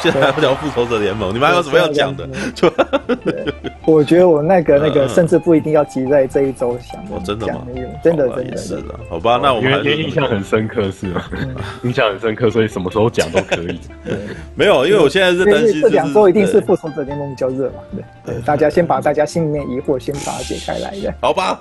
现在还要讲复仇者联盟，你们还有什么要讲的？我觉得我那个那个甚至不一定要挤在这一周想。哦，真的吗？真的真的是的。好吧，那我们因为印象很深刻是吗？印象很深刻，所以什么时候讲都可以。没有，因为我现在是担心这两周一定是复仇者联盟比较热嘛。对对，大家先把大家心里面疑惑先把它解开来的。好吧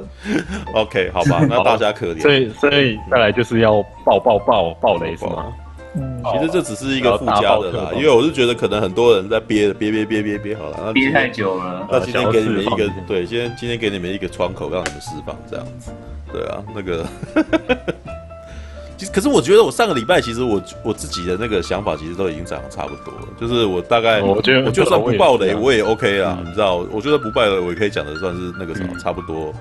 ，OK，好吧，那大家可怜。所以所以再来就是要爆爆爆爆雷是吗？嗯，其实这只是一个附加的啦，因为我是觉得可能很多人在憋憋憋憋憋憋好了，憋太久了。那今天给你们一个对，今天今天给你们一个窗口，让你们释放这样子。对啊，那个，其实可是我觉得我上个礼拜其实我我自己的那个想法其实都已经讲的差不多了，就是我大概我觉得我就算不爆雷我也 OK 啊，你知道，我觉得不爆雷我也可以讲的算是那个什么差不多。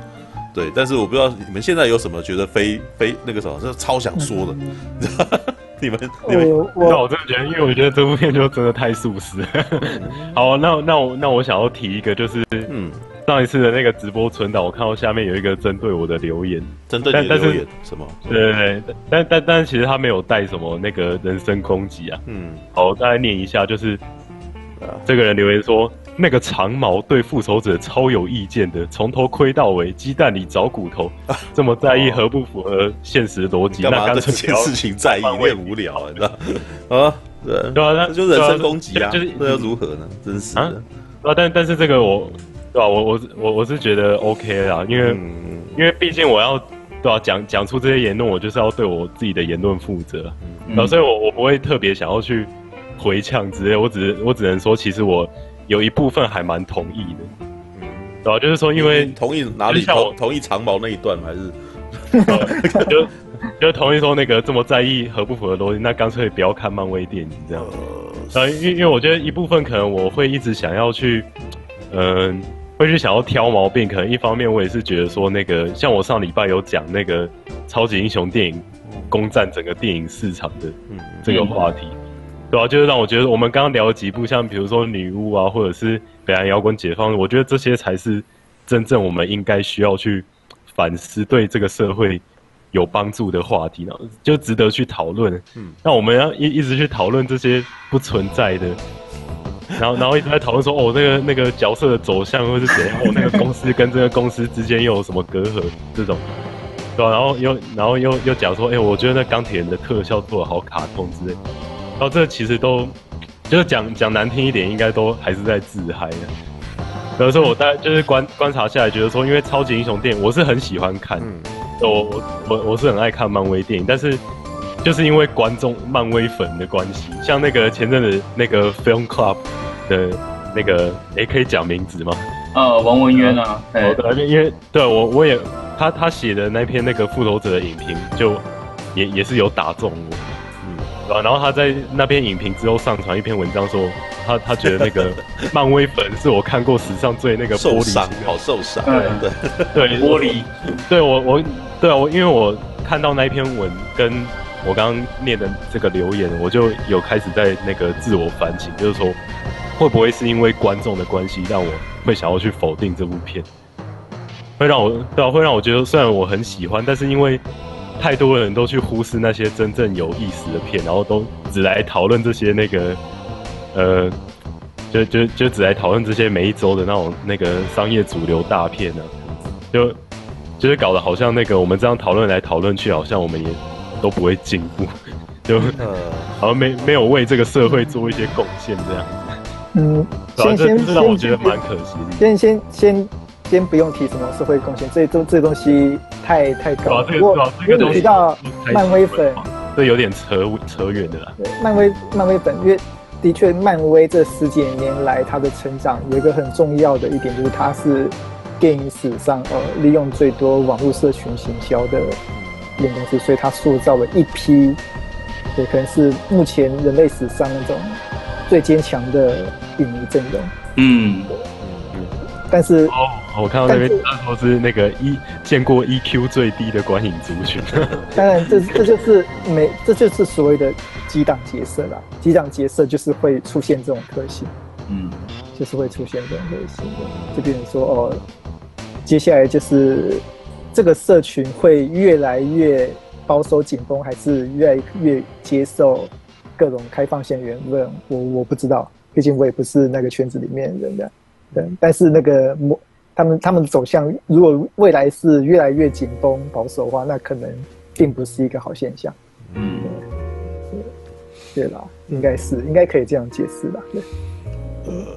对，但是我不知道你们现在有什么觉得非非那个什么，就是超想说的。你们，你们，那我真的觉得，因为我觉得这部片就真的太素食。好，那那我那我想要提一个，就是嗯，上一次的那个直播存档，我看到下面有一个针对我的留言，针对你的留言什么？对对对，但但但其实他没有带什么那个人身攻击啊。嗯，好，我再来念一下，就是这个人留言说。那个长毛对复仇者超有意见的，从头亏到尾，鸡蛋里找骨头，这么在意合不符合现实逻辑？干嘛对这件事情在意？有点无聊，你知道？啊，对对啊，那就人身攻击啊，就是那又如何呢？真是啊，但但是这个我，对吧？我我我我是觉得 OK 啦，因为因为毕竟我要对啊？讲讲出这些言论，我就是要对我自己的言论负责，啊，所以我我不会特别想要去回呛之类，我只我只能说，其实我。有一部分还蛮同意的，嗯，对吧？就是说，因为同意哪里同同意长毛那一段，还是就 就同意说那个这么在意合不符合逻辑，那干脆不要看漫威电影这样。呃，因为因为我觉得一部分可能我会一直想要去，嗯，会去想要挑毛病。可能一方面我也是觉得说，那个像我上礼拜有讲那个超级英雄电影攻占整个电影市场的这个话题。对啊，就是让我觉得我们刚刚聊了几部，像比如说女巫啊，或者是北岸摇滚解放，我觉得这些才是真正我们应该需要去反思，对这个社会有帮助的话题呢，就值得去讨论。嗯，那我们要一一直去讨论这些不存在的，然后然后一直在讨论说，哦，那个那个角色的走向会是怎样？哦，那个公司跟这个公司之间又有什么隔阂？这种，对啊，然后又然后又又讲说，哎，我觉得那钢铁人的特效做的好卡通之类。然后这其实都，就是讲讲难听一点，应该都还是在自嗨的。比如说我大概就是观观察下来，觉得说，因为超级英雄电影我是很喜欢看，嗯、我我我我是很爱看漫威电影，但是就是因为观众漫威粉的关系，像那个前阵子那个 Film Club 的那个，诶，可以讲名字吗？呃，王文渊啊，对，因为对我我也他他写的那篇那个复仇者的影评，就也也是有打中我。然后他在那篇影评之后上传一篇文章，说他他觉得那个 漫威粉是我看过史上最那个玻璃心，好受伤，对对玻璃，对我我对啊我因为我看到那一篇文，跟我刚刚念的这个留言，我就有开始在那个自我反省，就是说会不会是因为观众的关系，让我会想要去否定这部片，会让我对啊会让我觉得虽然我很喜欢，但是因为。太多人都去忽视那些真正有意思的片，然后都只来讨论这些那个，呃，就就就只来讨论这些每一周的那种那个商业主流大片呢、啊，就就是搞得好像那个我们这样讨论来讨论去，好像我们也都不会进步，就好像没没有为这个社会做一些贡献这样。嗯，先先让我觉得蛮可惜的。先先先。先不用提什么社会贡献，这东这东西太太高了。不过因为你提到漫威粉，这有点扯扯远的啦。对，漫威漫威粉，因为的确漫威这十几年来它的成长有一个很重要的一点，就是它是电影史上呃利用最多网络社群行销的一间公司，所以它塑造了一批，对，可能是目前人类史上那种最坚强的影迷阵容。嗯。但是哦，我看到那边他说是那个一见过 EQ 最低的观影族群。当然，这这就是没，这就是所谓的几档角色啦。几档角色就是会出现这种特性，嗯，就是会出现这种类型的。就比如说哦，接下来就是这个社群会越来越保守紧绷，还是越来越接受各种开放性言论，我我不知道，毕竟我也不是那个圈子里面的人的。对，但是那个模他们他们的走向，如果未来是越来越紧绷保守的话，那可能并不是一个好现象。嗯，对，对啦，应该是应该可以这样解释吧？对。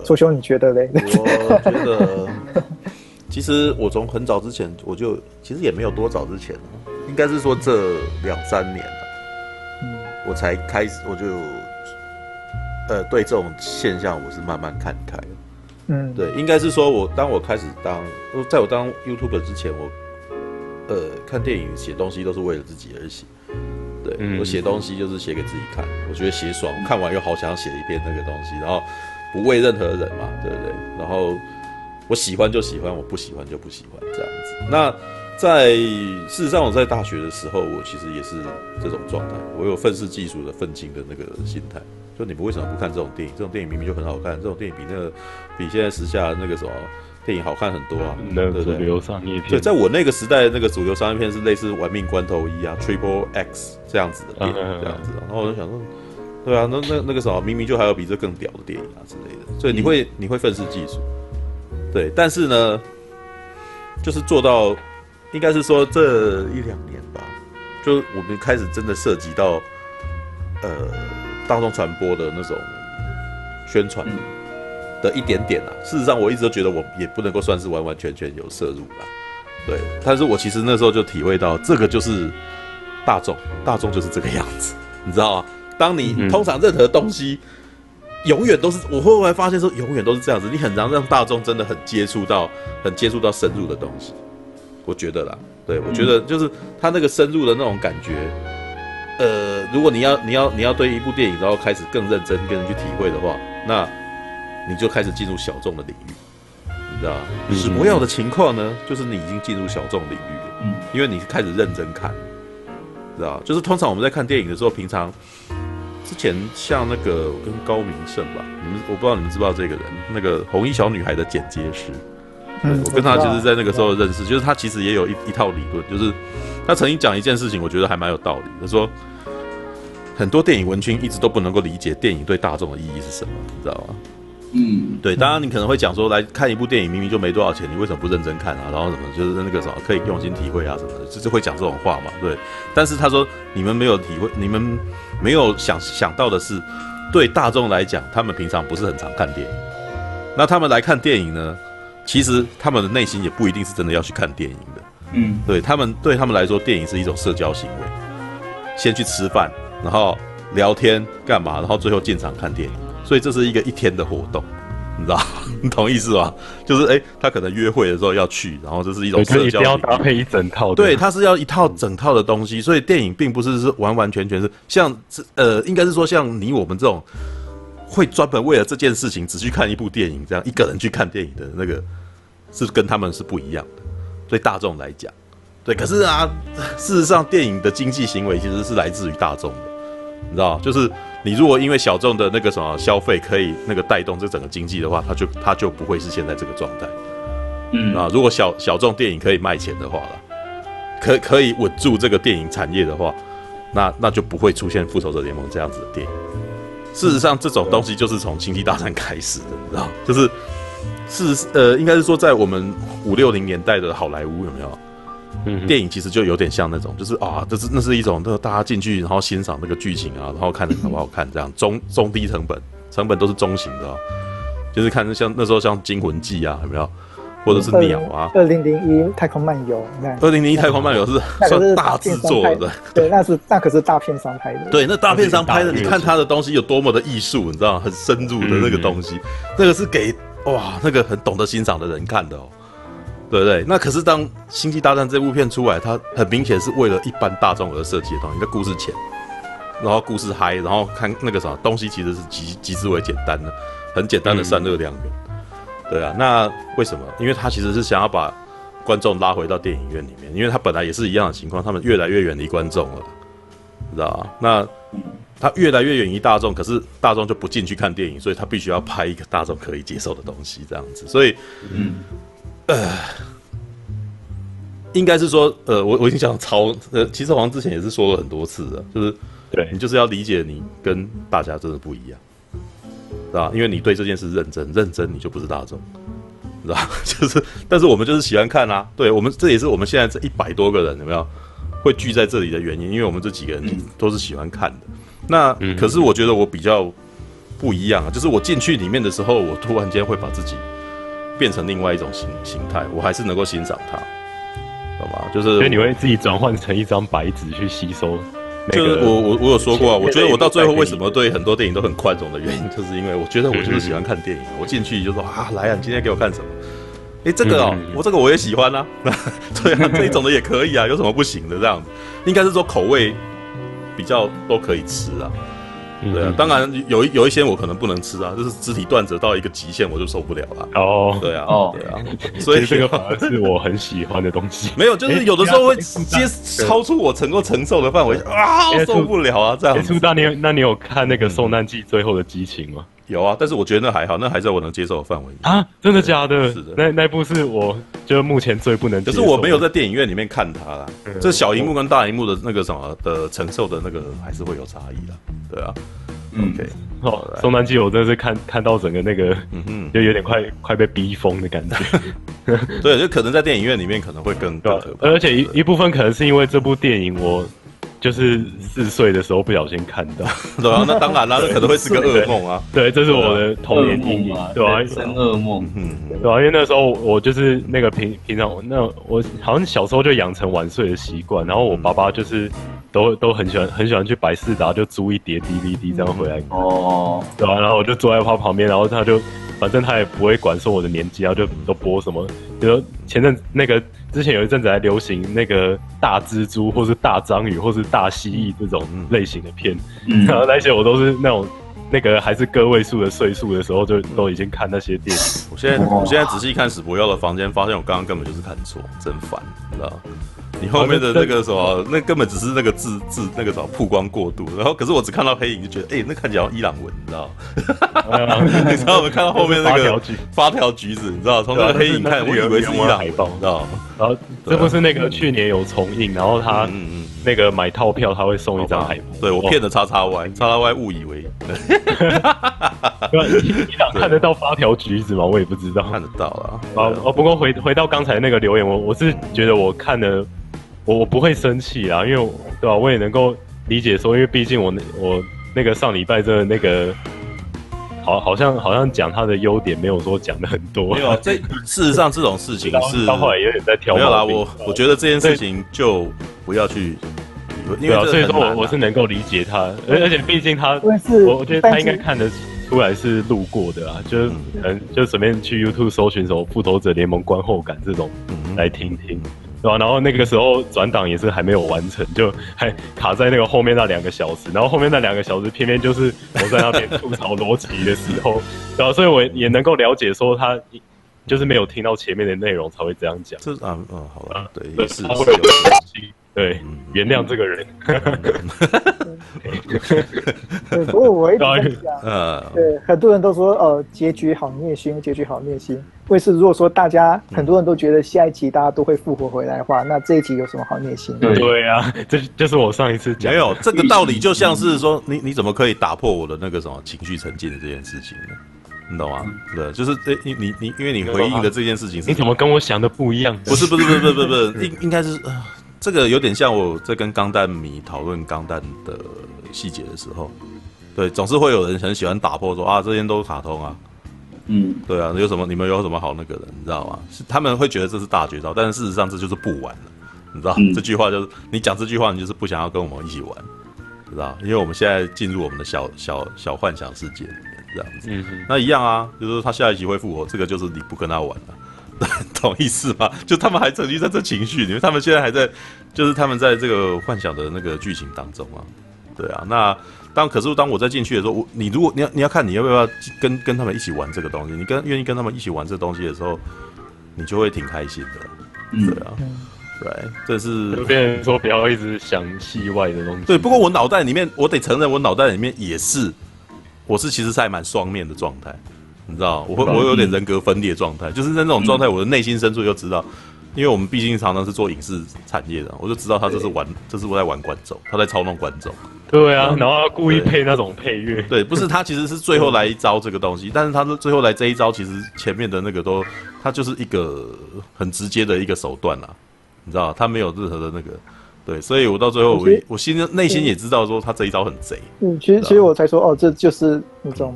硕兄，你觉得嘞？我觉得，其实我从很早之前，我就其实也没有多早之前，应该是说这两三年了，嗯，我才开始，我就，呃，对这种现象，我是慢慢看开。嗯，对，应该是说我当我开始当，在我当 YouTuber 之前，我，呃，看电影写东西都是为了自己而写。对，我写东西就是写给自己看，我觉得写爽，看完又好想要写一遍那个东西，然后。不为任何人嘛，对不对？然后我喜欢就喜欢，我不喜欢就不喜欢，这样子。那在事实上，我在大学的时候，我其实也是这种状态。我有愤世嫉俗的愤青的那个心态，就你们为什么不看这种电影？这种电影明明就很好看，这种电影比那个比现在时下那个什么电影好看很多啊，对不对？主流商业片。对，在我那个时代，那个主流商业片是类似《玩命关头一》啊，《Triple X》这样子的电影，这样子。然后我就想说。对啊，那那那个什么，明明就还有比这更屌的电影啊之类的，所以你会、嗯、你会愤世嫉俗，对，但是呢，就是做到，应该是说这一两年吧，就我们开始真的涉及到，呃，大众传播的那种宣传的一点点啊。事实上，我一直都觉得我也不能够算是完完全全有摄入啦，对，但是我其实那时候就体会到，这个就是大众，大众就是这个样子，你知道吗？当你通常任何东西，永远都是我会不会发现说，永远都是这样子。你很难让大众真的很接触到，很接触到深入的东西。我觉得啦，对，我觉得就是他那个深入的那种感觉。呃，如果你要你要你要对一部电影然后开始更认真跟人去体会的话，那你就开始进入小众的领域，你知道吗？史魔药的情况呢，就是你已经进入小众领域了，嗯，因为你开始认真看，知道就是通常我们在看电影的时候，平常。之前像那个跟高明胜吧，你们我不知道你们知不知道这个人，那个红衣小女孩的剪接师，嗯，我跟他就是在那个时候认识，就是他其实也有一一套理论，就是他曾经讲一件事情，我觉得还蛮有道理。他说很多电影文青一直都不能够理解电影对大众的意义是什么，你知道吗？嗯，对，当然你可能会讲说，来看一部电影明明就没多少钱，你为什么不认真看啊？然后什么就是那个什么可以用心体会啊什么的，就是会讲这种话嘛。对，但是他说你们没有体会，你们没有想想到的是，对大众来讲，他们平常不是很常看电影，那他们来看电影呢，其实他们的内心也不一定是真的要去看电影的。嗯，对他们对他们来说，电影是一种社交行为，先去吃饭，然后聊天干嘛，然后最后进场看电影。所以这是一个一天的活动，你知道？你 懂意思吧？就是哎、欸，他可能约会的时候要去，然后这是一种社交，要搭配一整套的。对，他是要一套整套的东西。所以电影并不是是完完全全是像呃，应该是说像你我们这种会专门为了这件事情只去看一部电影，这样一个人去看电影的那个，是跟他们是不一样的。对大众来讲，对，可是啊，事实上电影的经济行为其实是来自于大众的，你知道？就是。你如果因为小众的那个什么消费可以那个带动这整个经济的话，它就它就不会是现在这个状态。嗯啊，如果小小众电影可以卖钱的话了，可可以稳住这个电影产业的话，那那就不会出现复仇者联盟这样子的电影。事实上，这种东西就是从星际大战开始的，你知道，就是是呃，应该是说在我们五六零年代的好莱坞有没有？嗯，电影其实就有点像那种，就是啊，这是那是一种，那大家进去然后欣赏那个剧情啊，然后看好不好看，这样中中低成本，成本都是中型的，哦，就是看像那时候像《惊魂记》啊，有没有？或者是鸟啊，二零零一太空漫游，你看，二零零一太空漫游是算大制作的，对，那是那可是大片商拍的，对，那大片商拍的，你看他的东西有多么的艺术，你知道，很深入的那个东西，那个是给哇那个很懂得欣赏的人看的哦。对不对？那可是当《星际大战》这部片出来，它很明显是为了一般大众而设计的东西。那故事浅，然后故事嗨，然后看那个啥东西其实是极极之为简单的，很简单的散热量源。嗯、对啊，那为什么？因为他其实是想要把观众拉回到电影院里面，因为他本来也是一样的情况，他们越来越远离观众了，知道吧？那他越来越远离大众，可是大众就不进去看电影，所以他必须要拍一个大众可以接受的东西，这样子。所以，嗯。呃，应该是说，呃，我我已经讲超，呃，其实好像之前也是说了很多次的，就是对你就是要理解你跟大家真的不一样，是吧？因为你对这件事认真，认真你就不是大众，知道吧？就是，但是我们就是喜欢看啊，对我们这也是我们现在这一百多个人有没有会聚在这里的原因，因为我们这几个人都是喜欢看的。那可是我觉得我比较不一样啊，就是我进去里面的时候，我突然间会把自己变成另外一种形形态，我还是能够欣赏它。懂吗，就是所以你会自己转换成一张白纸去吸收。就是我我我有说过啊，我觉得我到最后为什么对很多电影都很宽容的原因，就是因为我觉得我就是喜欢看电影，我进去就说啊，来啊，你今天给我看什么？哎，这个哦，我这个我也喜欢啊，对啊，这一种的也可以啊，有什么不行的这样子？应该是说口味比较都可以吃啊。对啊，当然有有一些我可能不能吃啊，就是肢体断折到一个极限我就受不了了。哦，对啊，哦，对啊，所以这个反而是我很喜欢的东西。没有，就是有的时候会直接超出我能够承受的范围啊，受不了啊，这样。出大，你那你有看那个《受难记》最后的激情吗？有啊，但是我觉得那还好，那还在我能接受的范围啊。真的假的？是的，那那部是我就目前最不能接受。可是我没有在电影院里面看它啦，这小荧幕跟大荧幕的那个什么的承受的那个还是会有差异的，对啊。OK，哦，《松南记》我真的是看看到整个那个，嗯哼，就有点快快被逼疯的感觉。对，就可能在电影院里面可能会更更可怕。而且一一部分可能是因为这部电影，我就是四岁的时候不小心看到。对啊，那当然啦，那可能会是个噩梦啊。对，这是我的童年阴影，对吧？生噩梦，嗯，对啊，因为那时候我就是那个平平常，那我好像小时候就养成晚睡的习惯，然后我爸爸就是。都都很喜欢很喜欢去百事达就租一叠 DVD 这样回来看哦，对、啊？然后我就坐在他旁边，然后他就反正他也不会管说我的年纪，然后就都播什么，比如前阵那个之前有一阵子还流行那个大蜘蛛或是大章鱼或是大蜥蜴这种类型的片，嗯、然后那些我都是那种那个还是个位数的岁数的时候就都已经看那些电影。我现在我现在仔细看史博耀的房间，发现我刚刚根本就是看错，真烦，你知道。你后面的那个什么，那根本只是那个字字那个什么曝光过度，然后可是我只看到黑影就觉得，哎，那看起来像伊朗文，你知道？你知道我们看到后面那个发条橘。子，你知道从那个黑影看，我以为是伊朗海报，你知道吗？然后这不是那个去年有重映，然后他那个买套票他会送一张海报，对我骗的叉叉 Y，叉叉 Y 误以为，伊朗看得到发条橘子吗？我也不知道，看得到啊。哦哦，不过回回到刚才那个留言，我我是觉得我看的。我我不会生气啊，因为对吧？我也能够理解说，因为毕竟我那我那个上礼拜真的那个，好好像好像讲他的优点，没有说讲的很多。没有，这事实上这种事情是到后来有点在挑。没有啦，我我觉得这件事情就不要去，因为所以说我我是能够理解他，而而且毕竟他，我我觉得他应该看得出来是路过的啊，就是嗯，就随便去 YouTube 搜寻什么复仇者联盟观后感这种来听听。对吧？然后那个时候转档也是还没有完成，就还卡在那个后面那两个小时。然后后面那两个小时，偏偏就是我在那边吐槽逻辑的时候，然后所以我也能够了解说他就是没有听到前面的内容才会这样讲。这啊嗯，好了，对，也是。对，原谅这个人。对，不过我一直在讲，对，很多人都说，呃，结局好虐心，结局好虐心。为是如果说大家很多人都觉得下一集大家都会复活回来的话，那这一集有什么好虐心的？对啊，这就是我上一次讲。没有这个道理，就像是说，你你怎么可以打破我的那个什么情绪沉浸的这件事情呢？你懂吗？对，就是这你你你，因为你回应的这件事情，你怎么跟我想的不一样？不是不是不是不是不是，应应该是。这个有点像我在跟钢弹迷讨论钢弹的细节的时候，对，总是会有人很喜欢打破说啊，这些都是卡通啊，嗯，对啊，有什么你们有什么好那个的，你知道吗？是他们会觉得这是大绝招，但是事实上这就是不玩了，你知道？嗯、这句话就是你讲这句话，你就是不想要跟我们一起玩，知道？因为我们现在进入我们的小小小幻想世界里面，这样子，嗯、那一样啊，就是他下一集会复活，这个就是你不跟他玩了。懂意思吗？就他们还沉浸在这情绪里面，他们现在还在，就是他们在这个幻想的那个剧情当中啊。对啊，那当可是当我在进去的时候，我你如果你要你要看你要不要跟跟他们一起玩这个东西，你跟愿意跟他们一起玩这个东西的时候，你就会挺开心的。对啊，对，这是有些人说不要一直想戏外的东西。对，不过我脑袋里面，我得承认，我脑袋里面也是，我是其实是还蛮双面的状态。你知道，我会我有点人格分裂状态，就是在那种状态，我的内心深处就知道，因为我们毕竟常常是做影视产业的，我就知道他这是玩，这是我在玩观众，他在操弄观众。对啊，然后他故意配那种配乐。对，不是他其实是最后来一招这个东西，但是他是最后来这一招，其实前面的那个都，他就是一个很直接的一个手段啦，你知道，他没有任何的那个，对，所以我到最后我我心内心也知道说他这一招很贼。嗯，其实其实我才说哦，这就是那种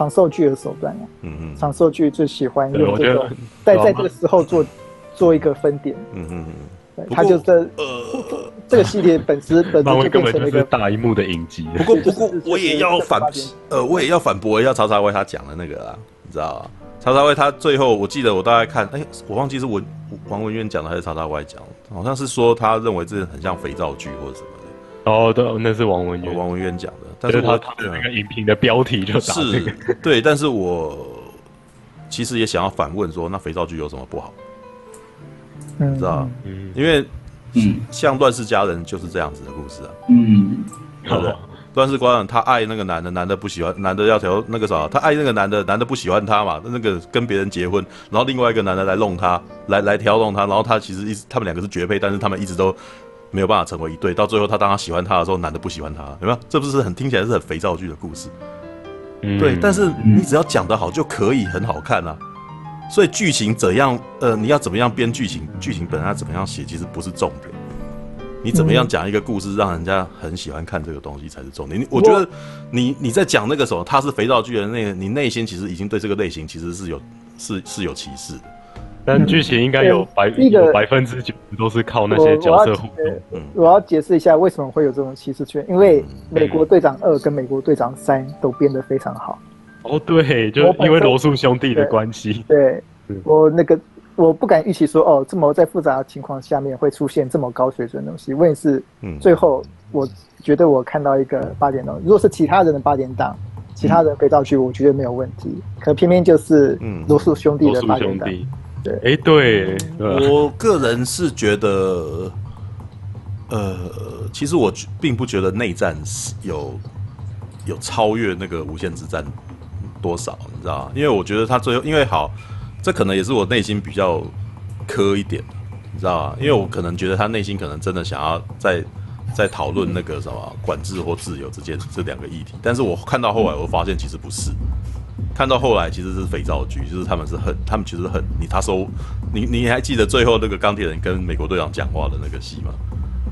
长寿剧的手段啊。嗯嗯，长寿剧最喜欢用这种，在在这个时候做做一个分点。嗯嗯嗯，他就这呃。这个系列本身 本身就变成了一个大荧幕的影集。不过不过我也要反 呃，我也要反驳一下曹查威他讲的那个啦，你知道吗？曹查威他最后我记得我大概看，哎，我忘记是文王文渊讲的还是曹查威讲的，好像是说他认为这很像肥皂剧或者什么的。哦，对，那是王文渊，王文渊讲的。但是他他的那个影评的标题就打这个。是，对，但是我其实也想要反问说，那肥皂剧有什么不好？嗯知道嗯，因为。嗯，像《乱世佳人》就是这样子的故事啊。嗯，好的，《乱世佳人》他爱那个男的，男的不喜欢，男的要调那个啥，他爱那个男的，男的不喜欢他嘛，那个跟别人结婚，然后另外一个男的来弄他，来来挑弄他，然后他其实一直他们两个是绝配，但是他们一直都没有办法成为一对，到最后他当他喜欢他的时候，男的不喜欢他，有没有？这不是很听起来是很肥皂剧的故事？嗯，对，但是你只要讲得好就可以很好看啊。所以剧情怎样？呃，你要怎么样编剧情？剧情本来怎么样写，其实不是重点。你怎么样讲一个故事，让人家很喜欢看这个东西才是重点。你我觉得你你在讲那个时候，他是肥皂剧的那个，你内心其实已经对这个类型其实是有是是有歧视的。但剧情应该有百有百分之九十都是靠那些角色互动。嗯，我要解释一下为什么会有这种歧视圈，因为美国队长二跟美国队长三都编得非常好。哦，对，就因为罗素兄弟的关系。对，我那个我不敢预期说，哦，这么在复杂的情况下面会出现这么高水准的东西。问题是，最后我觉得我看到一个八点档，如果是其他人的八点档，其他人肥皂剧，我觉得没有问题。可偏偏就是罗素兄弟的八点档。对，哎，对，我个人是觉得，呃，其实我并不觉得内战是有有超越那个无限之战。多少你知道吗？因为我觉得他最后，因为好，这可能也是我内心比较苛一点，你知道吗？因为我可能觉得他内心可能真的想要在在讨论那个什么管制或自由之间这两个议题，但是我看到后来，我发现其实不是，看到后来其实是肥皂剧，就是他们是很，他们其实很你他说你你还记得最后那个钢铁人跟美国队长讲话的那个戏吗？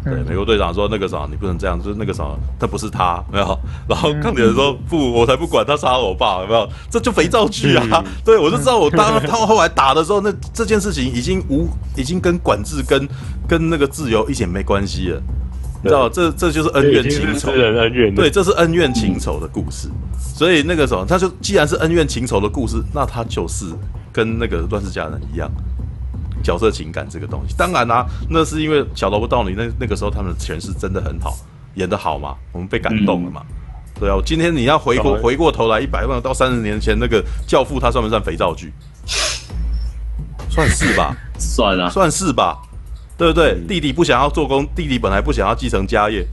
对，美国队长说那个啥，你不能这样，就是那个啥，他不是他，没有。然后钢铁人说不，我才不管他杀了我爸，有没有？这就肥皂剧啊！对，我就知道，我当他后来打的时候，那这件事情已经无，已经跟管制跟跟那个自由一点没关系了，你知道，这这就是恩怨情仇，恩怨。对，这是恩怨情仇的故事。所以那个时候，他就既然是恩怨情仇的故事，那他就是跟那个乱世佳人一样。角色情感这个东西，当然啦、啊，那是因为小萝卜道理，那那个时候他们的诠释真的很好，演得好嘛，我们被感动了嘛。嗯、对啊，今天你要回过回过头来一百万到三十年前那个教父，他算不算肥皂剧？算是吧，算啊，算是吧，对不对？嗯、弟弟不想要做工，弟弟本来不想要继承家业。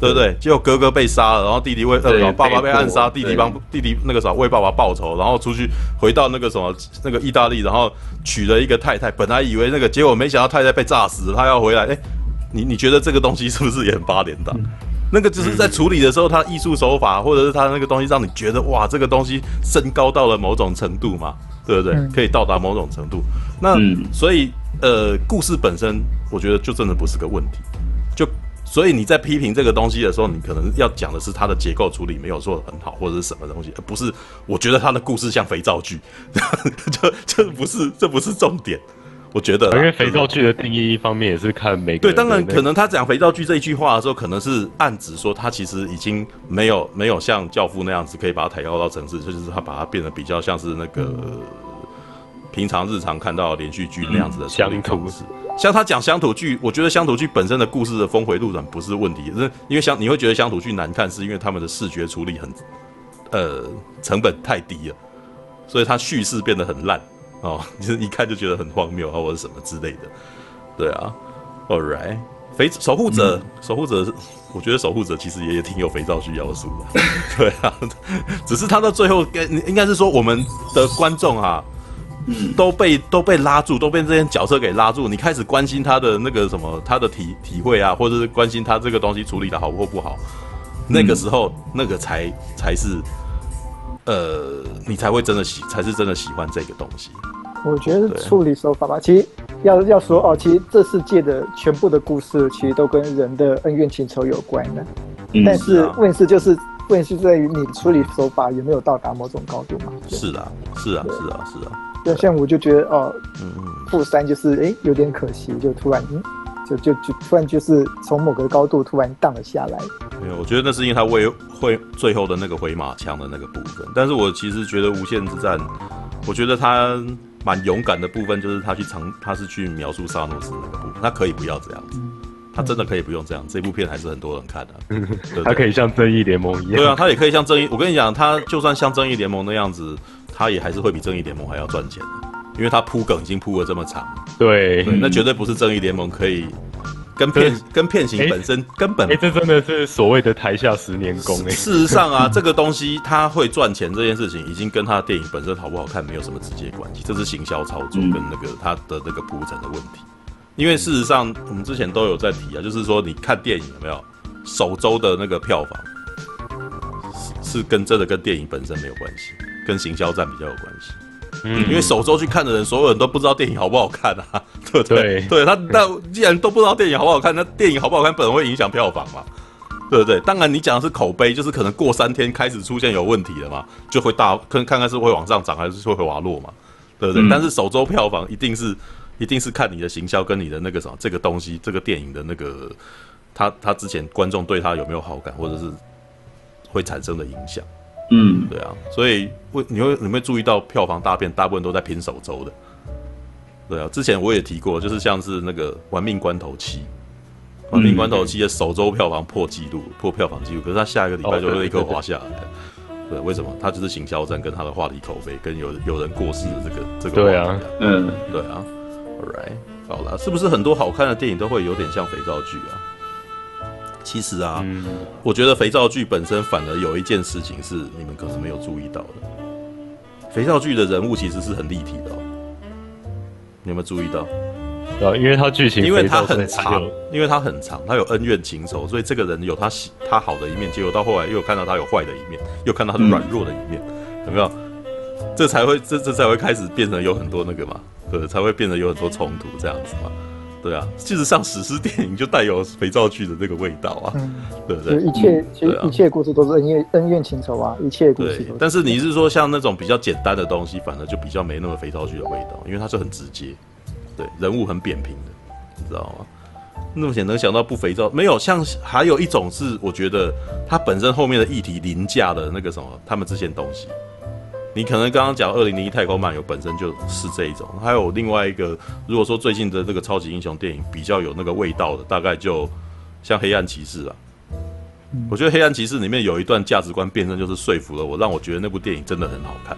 对不对？结果哥哥被杀了，然后弟弟为呃爸爸被暗杀，弟弟帮弟弟那个啥为爸爸报仇，然后出去回到那个什么那个意大利，然后娶了一个太太。本来以为那个结果，没想到太太被炸死了，他要回来。哎，你你觉得这个东西是不是也很八点档？嗯、那个只是在处理的时候，他艺术手法或者是他那个东西让你觉得哇，这个东西升高到了某种程度嘛，对不对？可以到达某种程度。那、嗯、所以呃，故事本身我觉得就真的不是个问题，就。所以你在批评这个东西的时候，你可能要讲的是它的结构处理没有做的很好，或者是什么东西，而不是我觉得它的故事像肥皂剧，这这不是这不是重点。我觉得，因为肥皂剧的定义一方面也是看每个人。对，当然可能他讲肥皂剧这一句话的时候，可能是暗指说他其实已经没有没有像教父那样子可以把它抬高到层次，就是他把它变得比较像是那个平常日常看到连续剧那样子的乡土故事。像他讲乡土剧，我觉得乡土剧本身的故事的峰回路转不是问题，是因为乡你会觉得乡土剧难看，是因为他们的视觉处理很，呃，成本太低了，所以它叙事变得很烂哦，就是一看就觉得很荒谬啊，或者什么之类的。对啊，All right，肥守护者，嗯、守护者，我觉得守护者其实也也挺有肥皂剧要素的，对啊，只是他到最后，跟应该是说我们的观众啊。都被都被拉住，都被这些角色给拉住。你开始关心他的那个什么，他的体体会啊，或者是关心他这个东西处理的好或不好。那个时候，那个才才是，呃，你才会真的喜，才是真的喜欢这个东西。我觉得处理手法吧，其实要要说哦，其实这世界的全部的故事，其实都跟人的恩怨情仇有关的。嗯、但是问题就是，问题是在于你处理手法有没有到达某种高度嘛？是啊，是啊，是啊，是啊。就像我就觉得哦，嗯嗯，负三就是哎有点可惜，就突然嗯，就就就突然就是从某个高度突然荡了下来。没有，我觉得那是因为他为会最后的那个回马枪的那个部分。但是我其实觉得无限之战，我觉得他。蛮勇敢的部分就是他去尝，他是去描述萨诺斯那个部分，他可以不要这样子，他真的可以不用这样。这部片还是很多人看的，对对 对，他可以像正义联盟一样。对啊，他也可以像正义。我跟你讲，他就算像正义联盟那样子，他也还是会比正义联盟还要赚钱，因为他铺梗已经铺了这么长。对，对，那绝对不是正义联盟可以。跟片跟片型本身根本，哎，这真的是所谓的台下十年功哎。事实上啊，这个东西它会赚钱这件事情，已经跟他的电影本身好不好看没有什么直接关系，这是行销操作跟那个他的那个铺陈的问题。因为事实上，我们之前都有在提啊，就是说你看电影有没有首周的那个票房，是是跟真的跟电影本身没有关系，跟行销战比较有关系。嗯，因为首周去看的人，所有人都不知道电影好不好看啊，对不对？对，对他那既然都不知道电影好不好看，那电影好不好看本来会影响票房嘛，对不对？当然你讲的是口碑，就是可能过三天开始出现有问题了嘛，就会大看看看是会往上涨还是会滑落嘛，对不对？嗯、但是首周票房一定是一定是看你的行销跟你的那个什么这个东西，这个电影的那个他他之前观众对他有没有好感，或者是会产生的影响。嗯，对啊，所以会你会你会注意到票房大片大部分都在拼首周的，对啊，之前我也提过，就是像是那个《玩命关头七》，《玩命关头七》的首周票房破纪录，破票房纪录，可是他下一个礼拜就会立刻滑下来，对，为什么？他就是行销战跟他的话题口碑跟有有人过世的这个这个，对啊，嗯，对啊，All right，好了，是不是很多好看的电影都会有点像肥皂剧啊？其实啊，嗯、我觉得肥皂剧本身反而有一件事情是你们可是没有注意到的。肥皂剧的人物其实是很立体的，哦，你有没有注意到？啊，因为他剧情，因为他很长，因为他很长，他有恩怨情仇，所以这个人有他喜他好的一面，结果到后来又看到他有坏的一面，又看到他软弱的一面，嗯、有没有？这才会这这才会开始变成有很多那个嘛，对，才会变得有很多冲突这样子嘛。对啊，事实上，史诗电影就带有肥皂剧的这个味道啊，嗯、对不对？一切其实一切故事都是恩怨恩怨情仇啊，一切故事。但是你是说像那种比较简单的东西，反而就比较没那么肥皂剧的味道，因为它是很直接，对，人物很扁平的，你知道吗？那么显能想到不肥皂，没有像还有一种是，我觉得它本身后面的议题凌驾的那个什么，他们这些东西。你可能刚刚讲《二零零一太空漫游》本身就是这一种，还有另外一个，如果说最近的这个超级英雄电影比较有那个味道的，大概就像《黑暗骑士》啊。我觉得《黑暗骑士》里面有一段价值观辩证，就是说服了我，让我觉得那部电影真的很好看。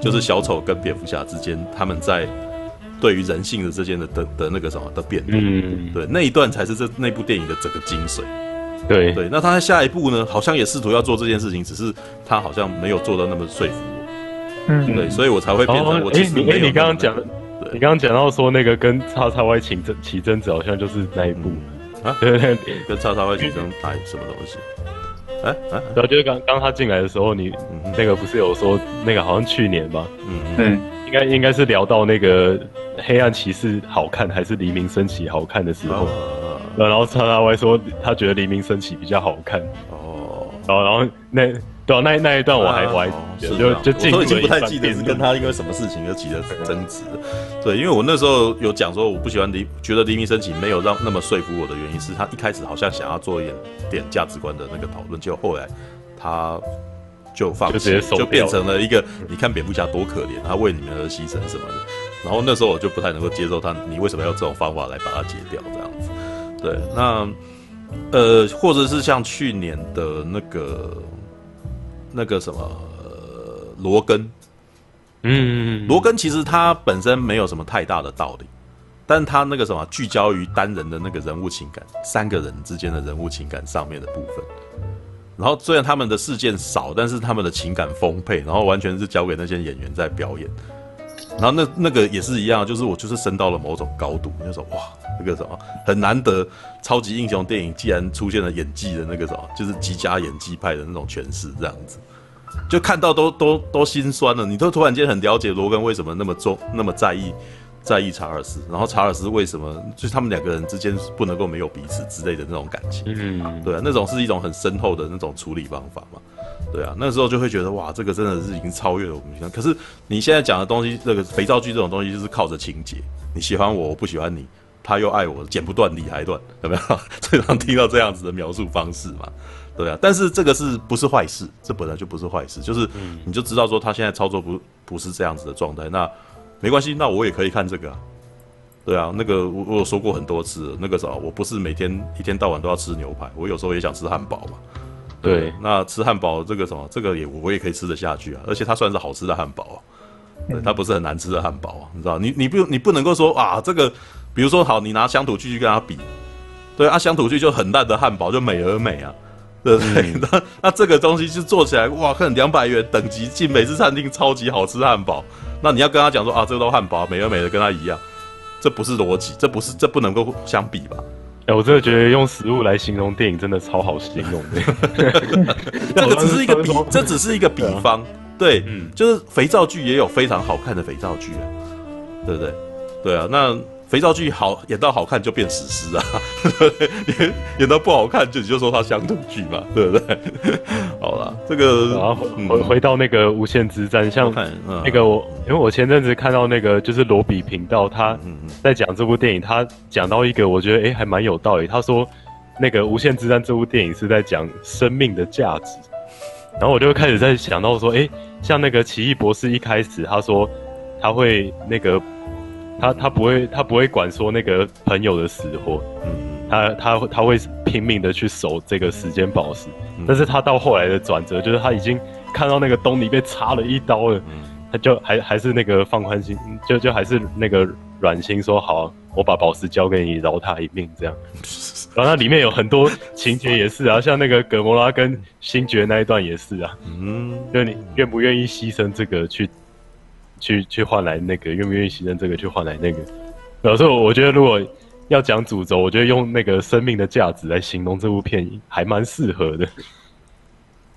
就是小丑跟蝙蝠侠之间，他们在对于人性的之间的的的那个什么的辩论，嗯，对，那一段才是这那部电影的整个精髓。对对，那他在下一步呢，好像也试图要做这件事情，只是他好像没有做到那么说服我。嗯，对，所以我才会变成我。哎，你哎，你刚刚讲，你刚刚讲到说那个跟叉叉 Y 起争起争执，好像就是那一部啊？对对，跟叉叉 Y 起争打什么东西？哎哎，然后就是刚刚他进来的时候，你那个不是有说那个好像去年吧？嗯嗯，应该应该是聊到那个黑暗骑士好看还是黎明升起好看的时候。然后叉叉 Y 说他觉得黎明升起比较好看哦，然后然后那对啊那那一段我还我还就就进我已经不太记得是跟他因为什么事情而起了争执，对，因为我那时候有讲说我不喜欢黎觉得黎明升起没有让那么说服我的原因是他一开始好像想要做一点点价值观的那个讨论，结果后来他就放弃，就变成了一个你看蝙蝠侠多可怜，他为你们而牺牲什么的，然后那时候我就不太能够接受他，你为什么要这种方法来把它解掉这样子。对，那呃，或者是像去年的那个那个什么罗根，嗯，罗根其实他本身没有什么太大的道理，但他那个什么聚焦于单人的那个人物情感，三个人之间的人物情感上面的部分，然后虽然他们的事件少，但是他们的情感丰沛，然后完全是交给那些演员在表演，然后那那个也是一样，就是我就是升到了某种高度，那时候哇，那个什么很难得，超级英雄电影既然出现了演技的那个什么，就是极佳演技派的那种诠释，这样子，就看到都都都心酸了。你都突然间很了解罗根为什么那么重那么在意在意查尔斯，然后查尔斯为什么就是他们两个人之间不能够没有彼此之类的那种感情，嗯，对啊，那种是一种很深厚的那种处理方法嘛。对啊，那时候就会觉得哇，这个真的是已经超越了我们想。可是你现在讲的东西，这个肥皂剧这种东西就是靠着情节，你喜欢我，我不喜欢你，他又爱我，剪不断理还乱，有没有？最常听到这样子的描述方式嘛？对啊，但是这个是不是坏事？这本来就不是坏事，就是你就知道说他现在操作不不是这样子的状态，那没关系，那我也可以看这个啊。对啊，那个我我有说过很多次，那个啥，我不是每天一天到晚都要吃牛排，我有时候也想吃汉堡嘛。对，对，那吃汉堡这个什么，这个也我也可以吃得下去啊，而且它算是好吃的汉堡啊，对，它不是很难吃的汉堡啊，你知道？你你不你不能够说啊，这个比如说好，你拿乡土剧去跟它比，对啊，乡土剧就很烂的汉堡就美而美啊，对不对？嗯、那那这个东西就做起来哇，可能两百元等级进美式餐厅超级好吃汉堡，那你要跟他讲说啊，这个都汉堡美而美的跟他一样，这不是逻辑，这不是这不能够相比吧？哎，我真的觉得用食物来形容电影真的超好形容的。这个只是一个 比，这只是一个比方。对，嗯，就是肥皂剧也有非常好看的肥皂剧啊，对不对？对啊，那。肥皂剧好演到好看就变史诗啊，演 演到不好看就你就说它乡土剧嘛，对不对？好了，这个然后回、嗯、回到那个无限之战，像那个我，因为我前阵子看到那个就是罗比频道，他在讲这部电影，他讲到一个我觉得哎还蛮有道理，他说那个无限之战这部电影是在讲生命的价值，然后我就开始在想到说，哎，像那个奇异博士一开始他说他会那个。他他不会他不会管说那个朋友的死活，嗯，他他他会拼命的去守这个时间宝石，嗯，但是他到后来的转折就是他已经看到那个东尼被插了一刀了，嗯，他就还还是那个放宽心，就就还是那个软心说好，我把宝石交给你，饶他一命这样。然后它里面有很多情节也是啊，像那个葛摩拉跟星爵那一段也是啊，嗯，就你愿不愿意牺牲这个去。去去换来那个愿不愿意牺牲这个去换来那个，有时候我觉得如果要讲主轴，我觉得用那个生命的价值来形容这部片还蛮适合的。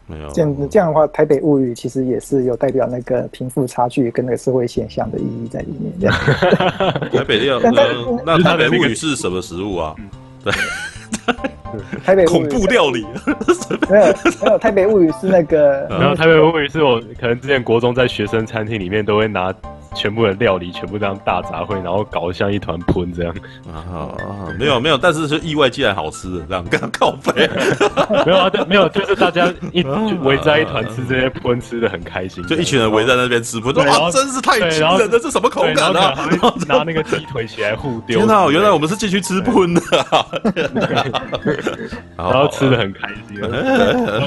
没有这样这样的话，《台北物语》其实也是有代表那个贫富差距跟那个社会现象的意义在里面。这样 台北料，那《台北物语》是什么食物啊？对。台北恐怖料理 没有没有，台北物语是那个，然后台北物语是我可能之前国中在学生餐厅里面都会拿。全部的料理全部这样大杂烩，然后搞得像一团喷这样。啊，没有没有，但是是意外竟然好吃的这样，跟他告白，没有啊，没有，就是大家一围在一团吃这些喷，吃的很开心，就一群人围在那边吃喷，哇，真是太惊人了，这什么口感啊？拿那个鸡腿起来互丢，天哪，原来我们是进去吃喷的，然后吃的很开心，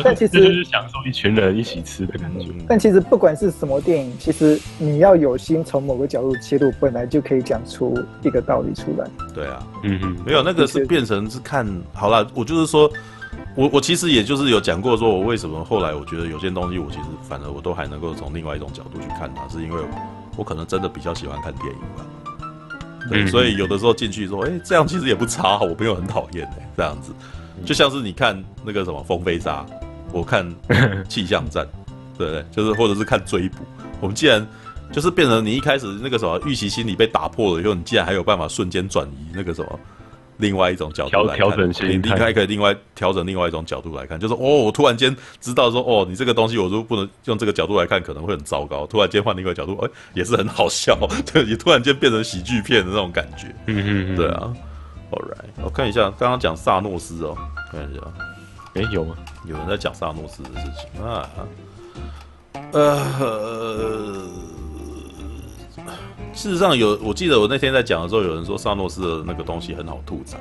但其实就是享受一群人一起吃的感觉。但其实不管是什么电影，其实你要有心。从某个角度切入，本来就可以讲出一个道理出来。对啊，嗯嗯，没有那个是变成是看好了。我就是说，我我其实也就是有讲过，说我为什么后来我觉得有些东西，我其实反而我都还能够从另外一种角度去看它，是因为我可能真的比较喜欢看电影吧。对，嗯、所以有的时候进去说，哎、欸，这样其实也不差，我没有很讨厌哎，这样子，就像是你看那个什么风飞沙，我看气象站，对不对？就是或者是看追捕，我们既然。就是变成你一开始那个什么预期心理被打破了以后，你竟然还有办法瞬间转移那个什么另外一种角度来调整心，你离开可以另外调整另外一种角度来看，就是哦，我突然间知道说哦，你这个东西我如果不能用这个角度来看，可能会很糟糕。突然间换另外一个角度，哎，也是很好笑，对，也突然间变成喜剧片的那种感觉。嗯嗯嗯，对啊。All right，我看一下刚刚讲萨诺斯哦，看一下，哎，有吗？有人在讲萨诺斯的事情啊？呃。事实上有，我记得我那天在讲的时候，有人说萨诺斯的那个东西很好吐槽。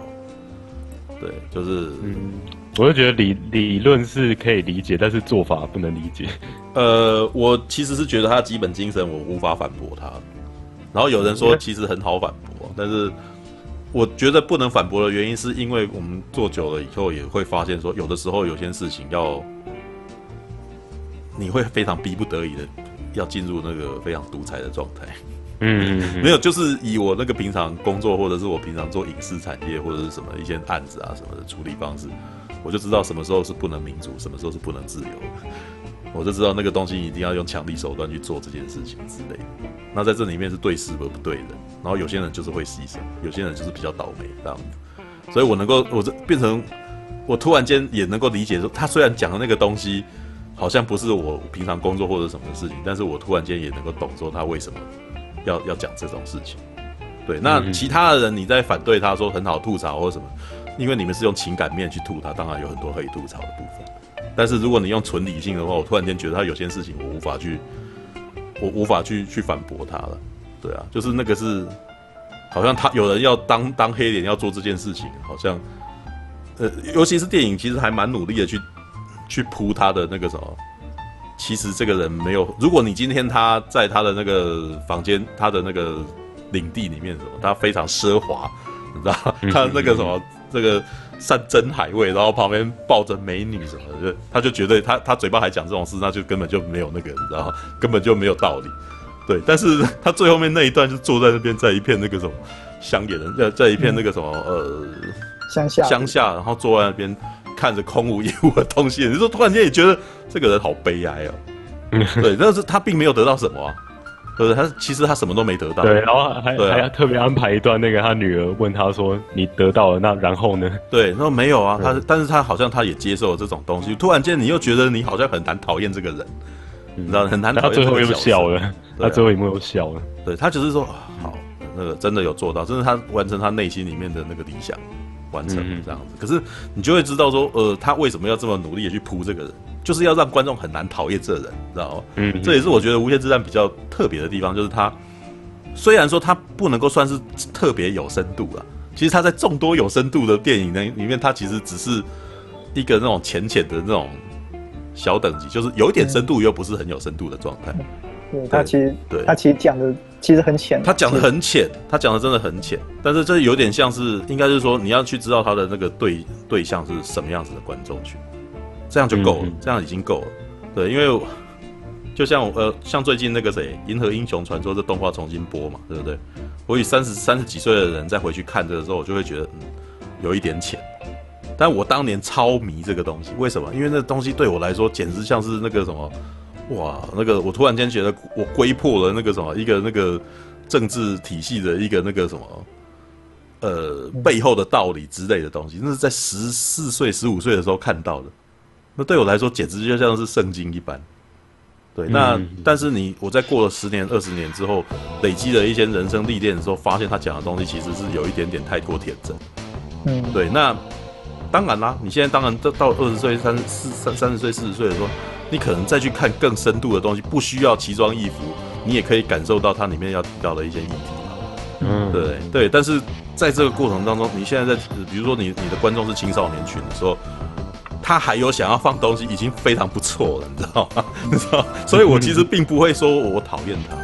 对，就是，嗯，我就觉得理理论是可以理解，但是做法不能理解。呃，我其实是觉得他的基本精神我无法反驳他。然后有人说其实很好反驳，但是我觉得不能反驳的原因是因为我们做久了以后也会发现说，有的时候有些事情要你会非常逼不得已的要进入那个非常独裁的状态。嗯，没有，就是以我那个平常工作，或者是我平常做影视产业，或者是什么一些案子啊什么的处理方式，我就知道什么时候是不能民主，什么时候是不能自由。我就知道那个东西一定要用强力手段去做这件事情之类的。那在这里面是对事而不对人，然后有些人就是会牺牲，有些人就是比较倒霉这样子。所以我能够，我这变成我突然间也能够理解说，他虽然讲的那个东西好像不是我平常工作或者什么的事情，但是我突然间也能够懂说他为什么要要讲这种事情。对，那其他的人你在反对他说很好吐槽或者什么，因为你们是用情感面去吐他，当然有很多可以吐槽的部分。但是如果你用纯理性的话，我突然间觉得他有些事情我无法去，我无法去去反驳他了。对啊，就是那个是，好像他有人要当当黑脸要做这件事情，好像，呃，尤其是电影其实还蛮努力的去去铺他的那个什么，其实这个人没有，如果你今天他在他的那个房间，他的那个领地里面什么，他非常奢华，你知道，他那个什么这个。山珍海味，然后旁边抱着美女什么的，就他就觉得他他嘴巴还讲这种事，那就根本就没有那个，你知道吗？根本就没有道理。对，但是他最后面那一段就坐在那边，在一片那个什么乡野人，在在一片那个什么呃乡下乡下，然后坐在那边看着空无一物的东西，你说突然间也觉得这个人好悲哀哦。对，但是他并没有得到什么啊。对，他其实他什么都没得到。对，然后还还要特别安排一段，那个他女儿问他说：“你得到了，那然后呢？”对，他说没有啊，他但是他好像他也接受了这种东西。突然间，你又觉得你好像很难讨厌这个人，你知道很难讨厌。他最后又笑了，他最后一幕又笑了。对，他只是说好，那个真的有做到，真的他完成他内心里面的那个理想，完成这样子。可是你就会知道说，呃，他为什么要这么努力的去扑这个人？就是要让观众很难讨厌这人，知道吗？嗯，这也是我觉得《无限之战》比较特别的地方，就是他虽然说他不能够算是特别有深度了，其实他在众多有深度的电影呢里面，他其实只是一个那种浅浅的那种小等级，就是有一点深度又不是很有深度的状态。对，他其实对他其实讲的其实很浅，他讲的很浅，他讲的真的很浅，但是这有点像是应该是说你要去知道他的那个对对象是什么样子的观众群。这样就够了，嗯、这样已经够了。对，因为就像呃，像最近那个谁，《银河英雄传说》这动画重新播嘛，对不对？我以三十三十几岁的人再回去看这个时候，我就会觉得，嗯，有一点浅。但我当年超迷这个东西，为什么？因为那东西对我来说，简直像是那个什么，哇，那个我突然间觉得我窥破了那个什么，一个那个政治体系的一个那个什么，呃，背后的道理之类的东西，那是在十四岁、十五岁的时候看到的。那对我来说简直就像是圣经一般，对。那但是你我在过了十年、二十年之后，累积了一些人生历练的时候，发现他讲的东西其实是有一点点太过天真。嗯，对。那当然啦，你现在当然到到二十岁、三四、三三十岁、四十岁的时候，你可能再去看更深度的东西，不需要奇装异服，你也可以感受到它里面要提到的一些议题。嗯，对对。但是在这个过程当中，你现在在比如说你你的观众是青少年群的时候。他还有想要放东西，已经非常不错了，你知道吗？你知道，所以我其实并不会说我讨厌他，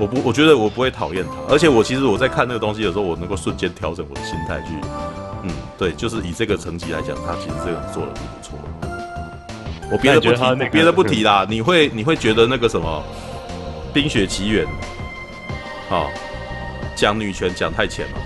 我不，我觉得我不会讨厌他，而且我其实我在看那个东西的时候，我能够瞬间调整我的心态去，嗯，对，就是以这个成绩来讲，他其实这个做的不错。我别的不提，别的不提啦，你会你会觉得那个什么《冰雪奇缘》哦，讲女权讲太浅了。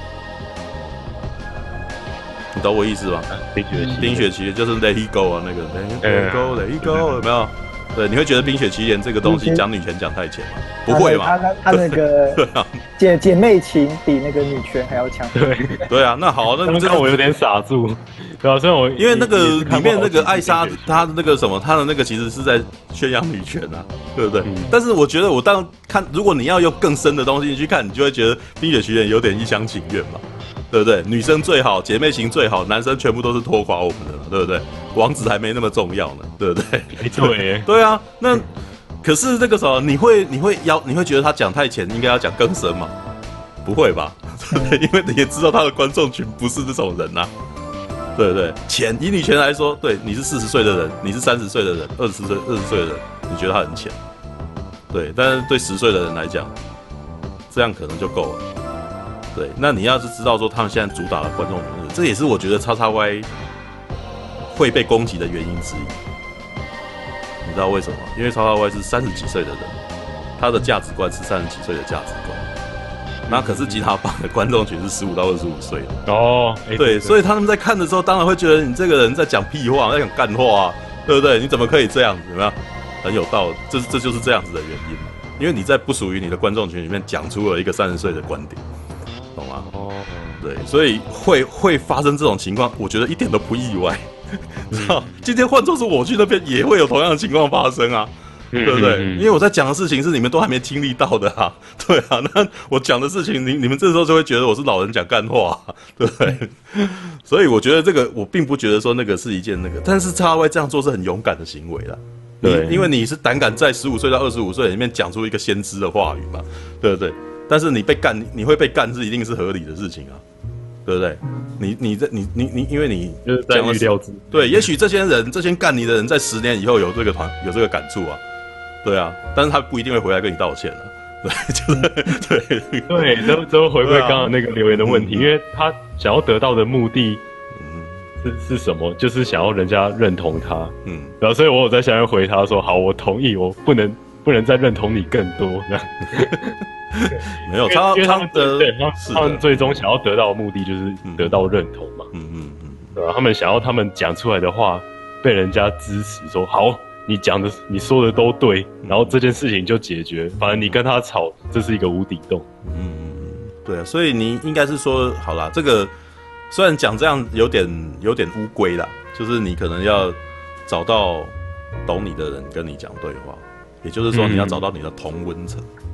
你懂我意思吧？冰雪冰雪奇缘就是 Let It Go 啊，那个 Let It Go Let It Go 有没有？对，你会觉得冰雪奇缘这个东西讲女权讲太浅吗？不会吧？他他那个 姐姐妹情比那个女权还要强。对对啊，那好，那这个我有点傻住。对啊，所以我因为那个里面那个艾莎，她的那个什么，她的那个其实是在宣扬女权啊，对不对？但是我觉得我当看，如果你要用更深的东西去看，你就会觉得冰雪奇缘有点一厢情愿嘛。对不对？女生最好，姐妹情最好，男生全部都是拖垮我们的了，对不对？王子还没那么重要呢，对不对？对，对啊。那可是这个时候，你会你会要你会觉得他讲太浅，应该要讲更深吗？不会吧？对不对？因为你也知道他的观众群不是这种人呐、啊，对不对？浅以女权来说，对，你是四十岁的人，你是三十岁的人，二十岁二十岁的人，你觉得他很浅？对，但是对十岁的人来讲，这样可能就够了。对，那你要是知道说他们现在主打的观众群，这也是我觉得叉叉 Y 会被攻击的原因之一。你知道为什么？因为叉叉 Y 是三十几岁的人，他的价值观是三十几岁的价值观。那可是吉他帮的观众群是十五到二十五岁的哦，欸、对，所以他们在看的时候，当然会觉得你这个人在讲屁话，在讲干话、啊，对不对？你怎么可以这样子？有没有？很有道理，这这就是这样子的原因，因为你在不属于你的观众群里面讲出了一个三十岁的观点？哦，对，所以会会发生这种情况，我觉得一点都不意外。知道，今天换作是我去那边，也会有同样的情况发生啊。对不对？因为我在讲的事情是你们都还没经历到的啊，对啊。那我讲的事情，你你们这时候就会觉得我是老人讲干话，对不对？所以我觉得这个我并不觉得说那个是一件那个，但是叉 Y 这样做是很勇敢的行为啦。对，因为你是胆敢在十五岁到二十五岁里面讲出一个先知的话语嘛，对不对？但是你被干，你会被干是一定是合理的事情啊，对不对？你你这你你你，因为你就是在预料之，对，也许这些人这些干你的人在十年以后有这个团有这个感触啊。对啊，但是他不一定会回来跟你道歉了。对，就是对对，都都回归刚刚那个留言的问题，因为他想要得到的目的，嗯，是是什么？就是想要人家认同他，嗯，然后所以我有在下面回他说，好，我同意，我不能不能再认同你更多，这样。没有，他因为他们的对，他们最终想要得到的目的就是得到认同嘛，嗯嗯嗯，对吧？他们想要他们讲出来的话被人家支持，说好。你讲的，你说的都对，然后这件事情就解决。反正你跟他吵，这是一个无底洞。嗯，对啊，所以你应该是说，好啦，这个虽然讲这样有点有点乌龟啦，就是你可能要找到懂你的人跟你讲对话，也就是说你要找到你的同温层。嗯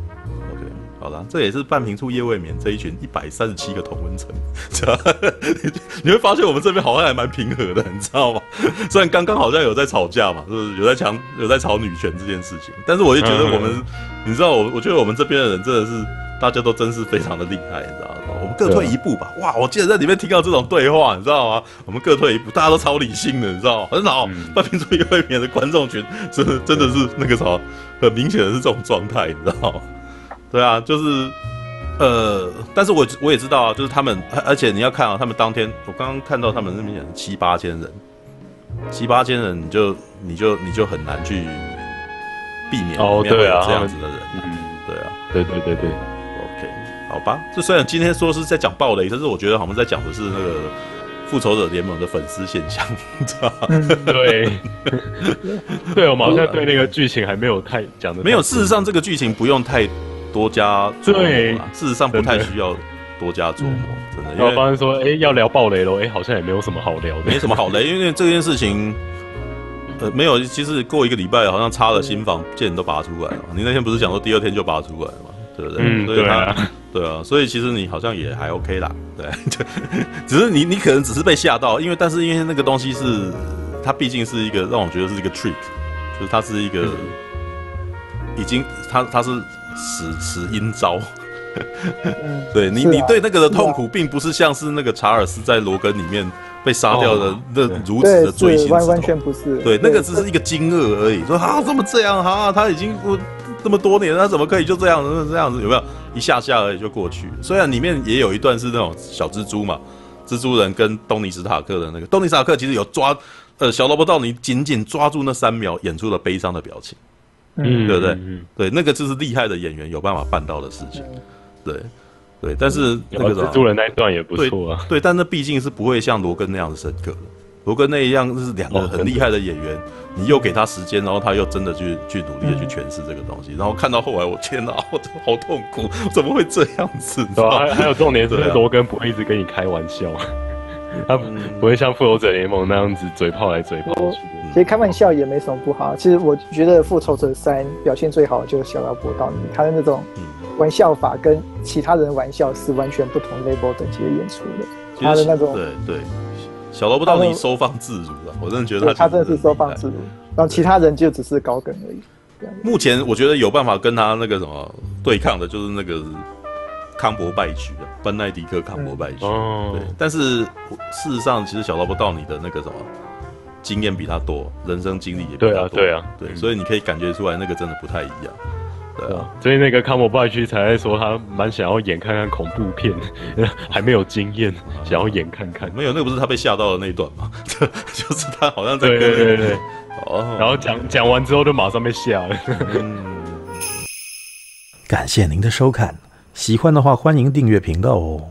好了，这也是半瓶醋夜未眠这一群一百三十七个同温层，你会发现我们这边好像还蛮平和的，你知道吗？虽然刚刚好像有在吵架嘛，就是有在抢，有在吵女权这件事情，但是我就觉得我们，你知道我，我觉得我们这边的人真的是大家都真是非常的厉害，你知道吗？我们各退一步吧。哇，我记得在里面听到这种对话，你知道吗？我们各退一步，大家都超理性的，你知道吗？很好，半瓶醋夜未免的观众群，真的真的是那个啥，很明显的是这种状态，你知道吗？对啊，就是，呃，但是我我也知道啊，就是他们，而且你要看啊，他们当天我刚刚看到他们那边讲七八千人，七八千人，你就你就你就很难去避免哦，对啊，这样子的人，嗯，对啊，对对对对好吧，这虽然今天说是在讲暴雷，但是我觉得好像在讲的是那个复仇者联盟的粉丝现象，你知道吗？对，对，我们好像对那个剧情还没有太讲的，没有，事实上这个剧情不用太。多加琢磨，事实上不太需要多加琢磨，真的。因为发现说，哎、欸，要聊暴雷了，哎、欸，好像也没有什么好聊的，没什么好雷，因为这件事情，呃，没有，其实过一个礼拜，好像插了新房，剑都拔出来了。你那天不是讲说第二天就拔出来了吗？对不对？嗯，所以他对啊，对啊，所以其实你好像也还 OK 啦，对，只是你你可能只是被吓到，因为但是因为那个东西是，它毕竟是一个让我觉得是一个 trick，就是它是一个、嗯、已经，它它是。使使阴招，对你，你对那个的痛苦，并不是像是那个查尔斯在罗根里面被杀掉的那如此的锥心之痛，完全不是。对，那个只是一个惊愕而已。说啊，怎么这样？哈，他已经不这么多年，他怎么可以就这样子？这样子有没有一下下而已就过去？虽然里面也有一段是那种小蜘蛛嘛，蜘蛛人跟东尼史塔克的那个，东尼史塔克其实有抓呃小萝卜道尼紧紧抓住那三秒，演出了悲伤的表情。嗯，对不对？嗯、对，那个就是厉害的演员有办法办到的事情。对，对，但是那个蜘蛛人那一段也不错啊。对，对，但那毕竟是不会像罗根那样的深刻的。罗根那一样是两个很厉害的演员，哦、你又给他时间，然后他又真的去去努力的去诠释这个东西，然后看到后来，我天哪，我好痛苦，怎么会这样子？对啊，还还有重点是罗根不会一直跟你开玩笑。他不会像复仇者联盟那样子嘴炮来嘴炮去。其实开玩笑也没什么不好。其实我觉得复仇者三表现最好的就是小劳勃道尼，他的那种玩笑法跟其他人玩笑是完全不同 level 等级的演出的。他的那种对对，小萝卜到底收放自如了，我真的觉得他真的是收放自如，然后其他人就只是高梗而已。目前我觉得有办法跟他那个什么对抗的，就是那个。康伯败局的班奈迪克康伯拜区，嗯、对，但是事实上，其实小萝卜到你的那个什么经验比他多，人生经历也比他多，对啊，对啊，对，所以你可以感觉出来，那个真的不太一样，对啊，所以那个康伯拜区才在说他蛮想要演看看恐怖片，还没有经验，想要演看看，没有，那个不是他被吓到的那一段吗？就是他好像在跟对对对对，哦，然后讲讲完之后就马上被吓了，嗯，感谢您的收看。喜欢的话欢迎订阅频道哦。